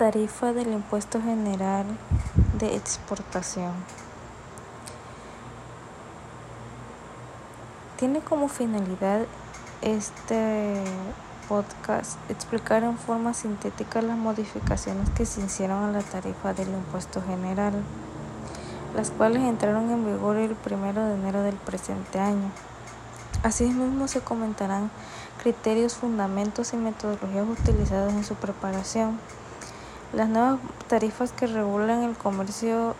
tarifa del impuesto general de exportación? Tiene como finalidad este podcast explicar en forma sintética las modificaciones que se hicieron a la tarifa del impuesto general, las cuales entraron en vigor el 1 de enero del presente año. Asimismo se comentarán criterios, fundamentos y metodologías utilizados en su preparación. Las nuevas tarifas que regulan el comercio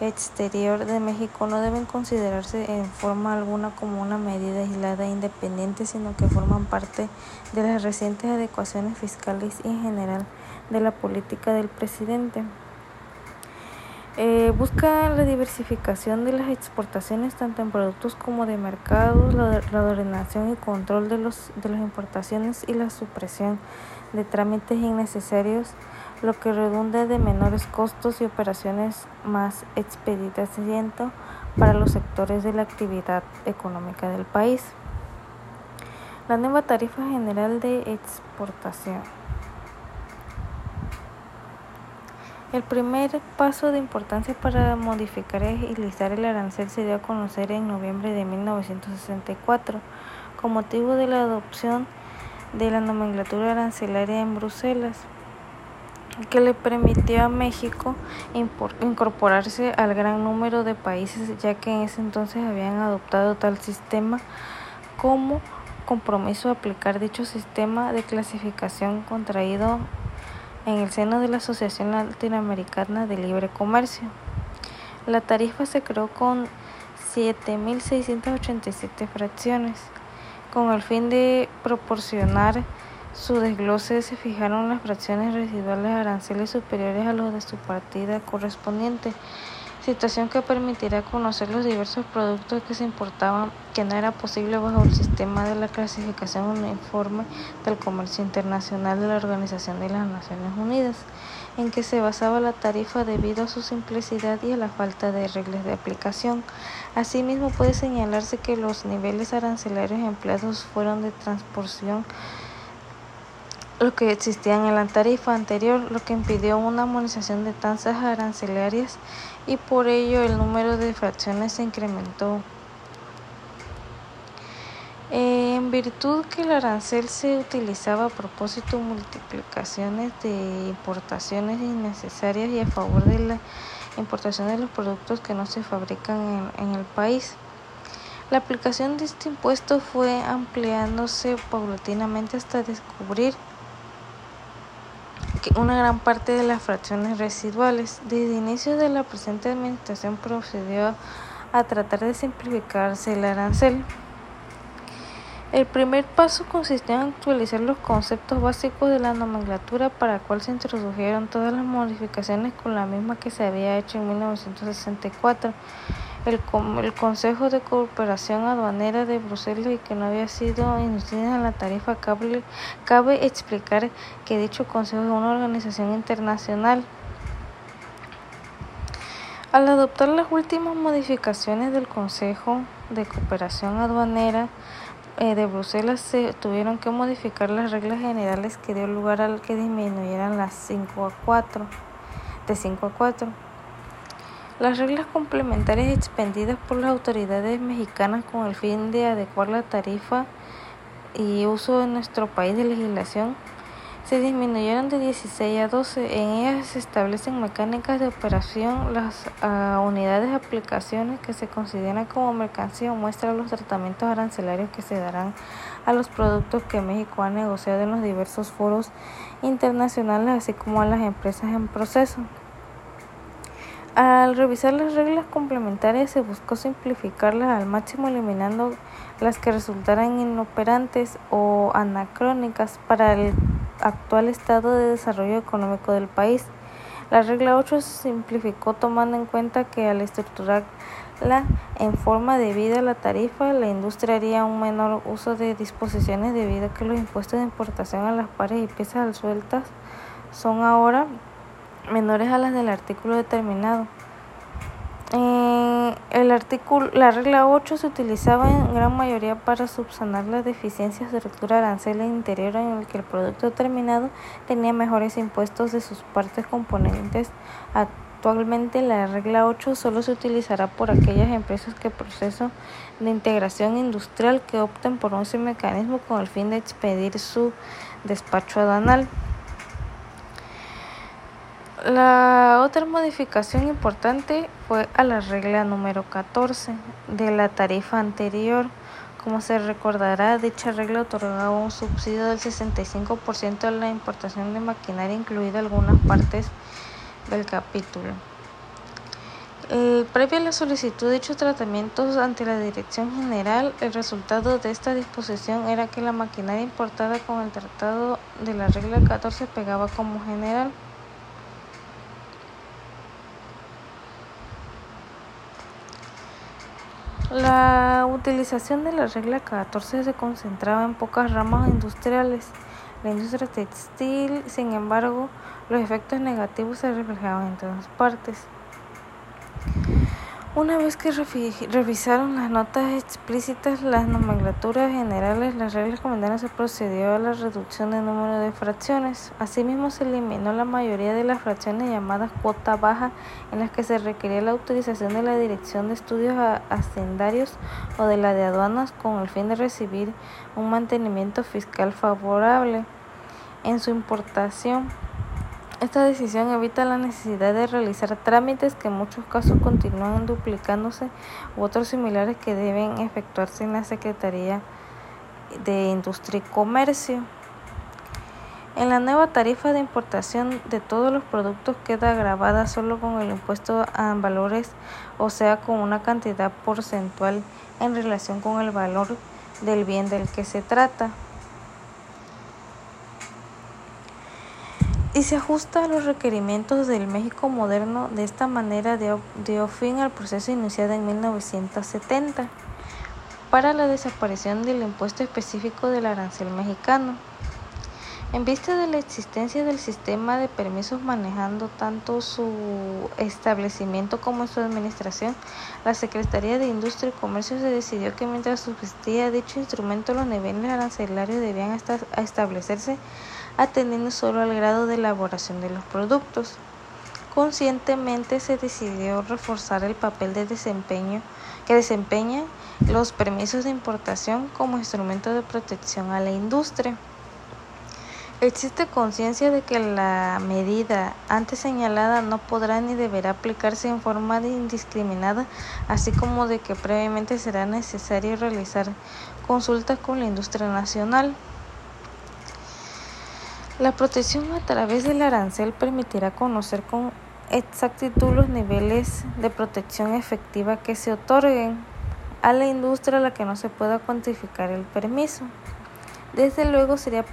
exterior de México no deben considerarse en forma alguna como una medida aislada e independiente, sino que forman parte de las recientes adecuaciones fiscales y en general de la política del presidente. Eh, busca la diversificación de las exportaciones tanto en productos como de mercados, la, la ordenación y control de, los, de las importaciones y la supresión de trámites innecesarios, lo que redunda de menores costos y operaciones más expeditas para los sectores de la actividad económica del país. La nueva tarifa general de exportación. El primer paso de importancia para modificar y agilizar el arancel se dio a conocer en noviembre de 1964 con motivo de la adopción de la nomenclatura arancelaria en Bruselas, que le permitió a México incorporarse al gran número de países ya que en ese entonces habían adoptado tal sistema como compromiso de aplicar dicho sistema de clasificación contraído en el seno de la Asociación Latinoamericana de Libre Comercio. La tarifa se creó con 7.687 fracciones. Con el fin de proporcionar su desglose se fijaron las fracciones residuales aranceles superiores a los de su partida correspondiente situación que permitirá conocer los diversos productos que se importaban que no era posible bajo el sistema de la clasificación uniforme del comercio internacional de la Organización de las Naciones Unidas, en que se basaba la tarifa debido a su simplicidad y a la falta de reglas de aplicación. Asimismo, puede señalarse que los niveles arancelarios empleados fueron de transportación lo que existía en la tarifa anterior, lo que impidió una armonización de tasas arancelarias y por ello el número de fracciones se incrementó. En virtud que el arancel se utilizaba a propósito de multiplicaciones de importaciones innecesarias y a favor de la importación de los productos que no se fabrican en, en el país. La aplicación de este impuesto fue ampliándose paulatinamente hasta descubrir una gran parte de las fracciones residuales. Desde inicio de la presente administración procedió a tratar de simplificarse el arancel. El primer paso consistió en actualizar los conceptos básicos de la nomenclatura para la cual se introdujeron todas las modificaciones con la misma que se había hecho en 1964 el, el Consejo de Cooperación Aduanera de Bruselas y que no había sido incluida en la tarifa cable, cabe explicar que dicho Consejo es una organización internacional. Al adoptar las últimas modificaciones del Consejo de Cooperación Aduanera eh, de Bruselas, se tuvieron que modificar las reglas generales que dio lugar al que disminuyeran las 5 a 4, de 5 a 4. Las reglas complementarias expendidas por las autoridades mexicanas con el fin de adecuar la tarifa y uso en nuestro país de legislación se disminuyeron de 16 a 12. En ellas se establecen mecánicas de operación, las unidades de aplicaciones que se consideran como mercancía muestran los tratamientos arancelarios que se darán a los productos que México ha negociado en los diversos foros internacionales, así como a las empresas en proceso. Al revisar las reglas complementarias se buscó simplificarlas al máximo eliminando las que resultaran inoperantes o anacrónicas para el actual estado de desarrollo económico del país. La regla 8 se simplificó tomando en cuenta que al estructurarla en forma debida a la tarifa, la industria haría un menor uso de disposiciones debido a que los impuestos de importación a las pares y piezas sueltas son ahora menores a las del artículo determinado. Eh, el artículo, la regla 8 se utilizaba en gran mayoría para subsanar las deficiencias de estructura arancel interior en el que el producto terminado tenía mejores impuestos de sus partes componentes. Actualmente la regla 8 solo se utilizará por aquellas empresas que proceso de integración industrial que opten por ese mecanismo con el fin de expedir su despacho aduanal. La otra modificación importante fue a la regla número 14 de la tarifa anterior. Como se recordará, dicha regla otorgaba un subsidio del 65% a la importación de maquinaria, incluida algunas partes del capítulo. Eh, previo a la solicitud de dichos tratamientos ante la Dirección General, el resultado de esta disposición era que la maquinaria importada con el tratado de la regla 14 pegaba como general. La utilización de la regla 14 se concentraba en pocas ramas industriales. La industria textil, sin embargo, los efectos negativos se reflejaban en todas partes. Una vez que revisaron las notas explícitas, las nomenclaturas generales, las reglas comunitarias se procedió a la reducción del número de fracciones. Asimismo, se eliminó la mayoría de las fracciones llamadas cuota baja, en las que se requería la autorización de la Dirección de Estudios Hacendarios o de la de aduanas con el fin de recibir un mantenimiento fiscal favorable en su importación. Esta decisión evita la necesidad de realizar trámites que en muchos casos continúan duplicándose u otros similares que deben efectuarse en la Secretaría de Industria y Comercio. En la nueva tarifa de importación de todos los productos queda grabada solo con el impuesto a valores, o sea, con una cantidad porcentual en relación con el valor del bien del que se trata. Y se ajusta a los requerimientos del México moderno. De esta manera dio, fin al proceso iniciado en 1970 para la desaparición del impuesto específico del arancel mexicano. En vista de la existencia del sistema de permisos manejando tanto su establecimiento como su administración, la Secretaría de Industria y Comercio se decidió que mientras subsistía dicho instrumento los niveles arancelarios debían establecerse atendiendo solo al grado de elaboración de los productos. Conscientemente se decidió reforzar el papel de desempeño que desempeñan los permisos de importación como instrumento de protección a la industria. Existe conciencia de que la medida antes señalada no podrá ni deberá aplicarse en forma indiscriminada, así como de que previamente será necesario realizar consultas con la industria nacional. La protección a través del arancel permitirá conocer con exactitud los niveles de protección efectiva que se otorguen a la industria a la que no se pueda cuantificar el permiso. Desde luego sería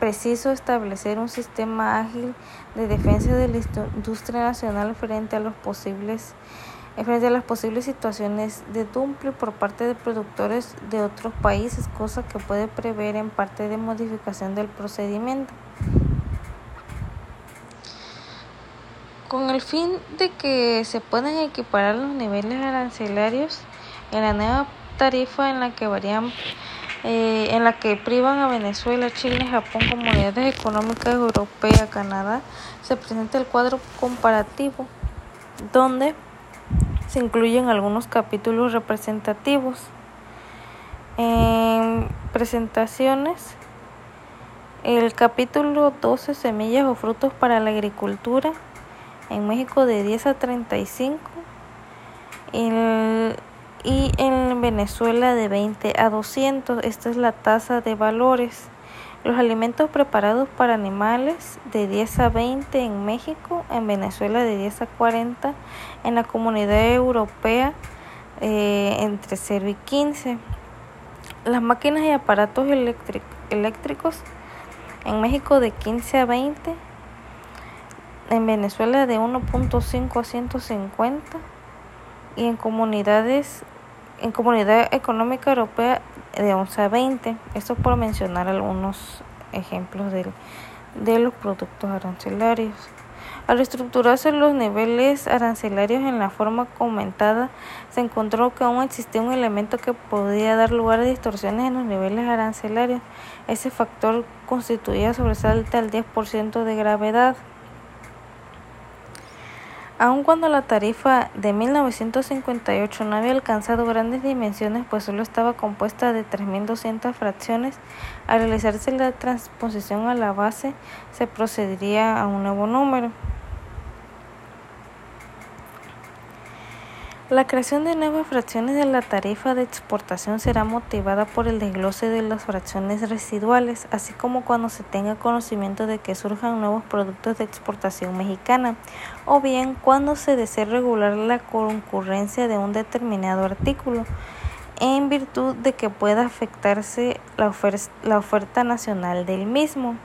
preciso establecer un sistema ágil de defensa de la industria nacional frente a los posibles frente a las posibles situaciones de dumpling por parte de productores de otros países, cosa que puede prever en parte de modificación del procedimiento. Con el fin de que se puedan equiparar los niveles arancelarios en la nueva tarifa en la que varían eh, en la que privan a Venezuela, Chile, Japón, comunidades económicas europeas, Canadá, se presenta el cuadro comparativo, donde se incluyen algunos capítulos representativos. En presentaciones, el capítulo 12, semillas o frutos para la agricultura, en México de 10 a 35 y en Venezuela de 20 a 200. Esta es la tasa de valores. Los alimentos preparados para animales de 10 a 20 en México, en Venezuela de 10 a 40, en la comunidad europea eh, entre 0 y 15. Las máquinas y aparatos eléctricos en México de 15 a 20, en Venezuela de 1.5 a 150 y en comunidades en Comunidad Económica Europea de 11 a 20. Esto por mencionar algunos ejemplos de, de los productos arancelarios. Al estructurarse los niveles arancelarios en la forma comentada, se encontró que aún existía un elemento que podía dar lugar a distorsiones en los niveles arancelarios. Ese factor constituía sobresalto al 10% de gravedad. Aun cuando la tarifa de 1958 no había alcanzado grandes dimensiones, pues solo estaba compuesta de 3.200 fracciones, al realizarse la transposición a la base se procedería a un nuevo número. La creación de nuevas fracciones de la tarifa de exportación será motivada por el desglose de las fracciones residuales, así como cuando se tenga conocimiento de que surjan nuevos productos de exportación mexicana, o bien cuando se desee regular la concurrencia de un determinado artículo, en virtud de que pueda afectarse la, la oferta nacional del mismo.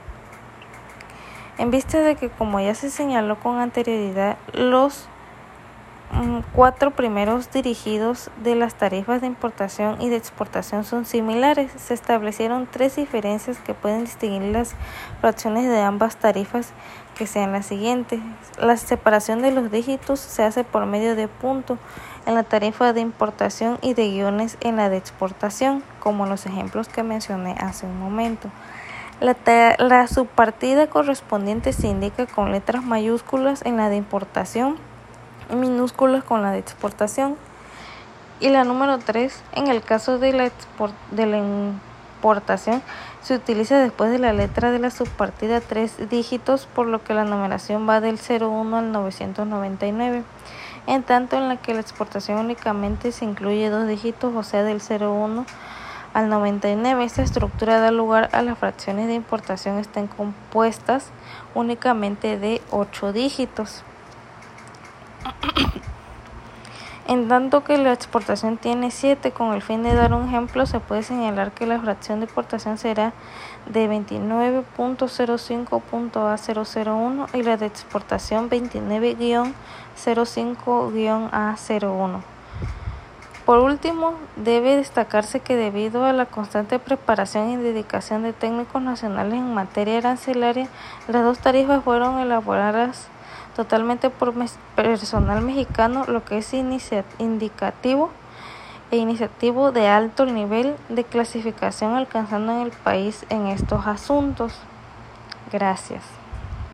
En vista de que, como ya se señaló con anterioridad, los cuatro primeros dirigidos de las tarifas de importación y de exportación son similares. Se establecieron tres diferencias que pueden distinguir las fracciones de ambas tarifas, que sean las siguientes. La separación de los dígitos se hace por medio de punto en la tarifa de importación y de guiones en la de exportación, como los ejemplos que mencioné hace un momento. La, la subpartida correspondiente se indica con letras mayúsculas en la de importación minúsculas con la de exportación. Y la número 3, en el caso de la, de la importación, se utiliza después de la letra de la subpartida tres dígitos, por lo que la numeración va del 01 al 999. En tanto, en la que la exportación únicamente se incluye dos dígitos, o sea, del 01 al 99. Esta estructura da lugar a las fracciones de importación estén compuestas únicamente de 8 dígitos. En tanto que la exportación tiene 7, con el fin de dar un ejemplo, se puede señalar que la fracción de exportación será de 29.05.A001 y la de exportación 29-05-A01. Por último, debe destacarse que debido a la constante preparación y dedicación de técnicos nacionales en materia arancelaria, las dos tarifas fueron elaboradas totalmente por personal mexicano, lo que es indicativo e iniciativo de alto nivel de clasificación alcanzando en el país en estos asuntos. Gracias.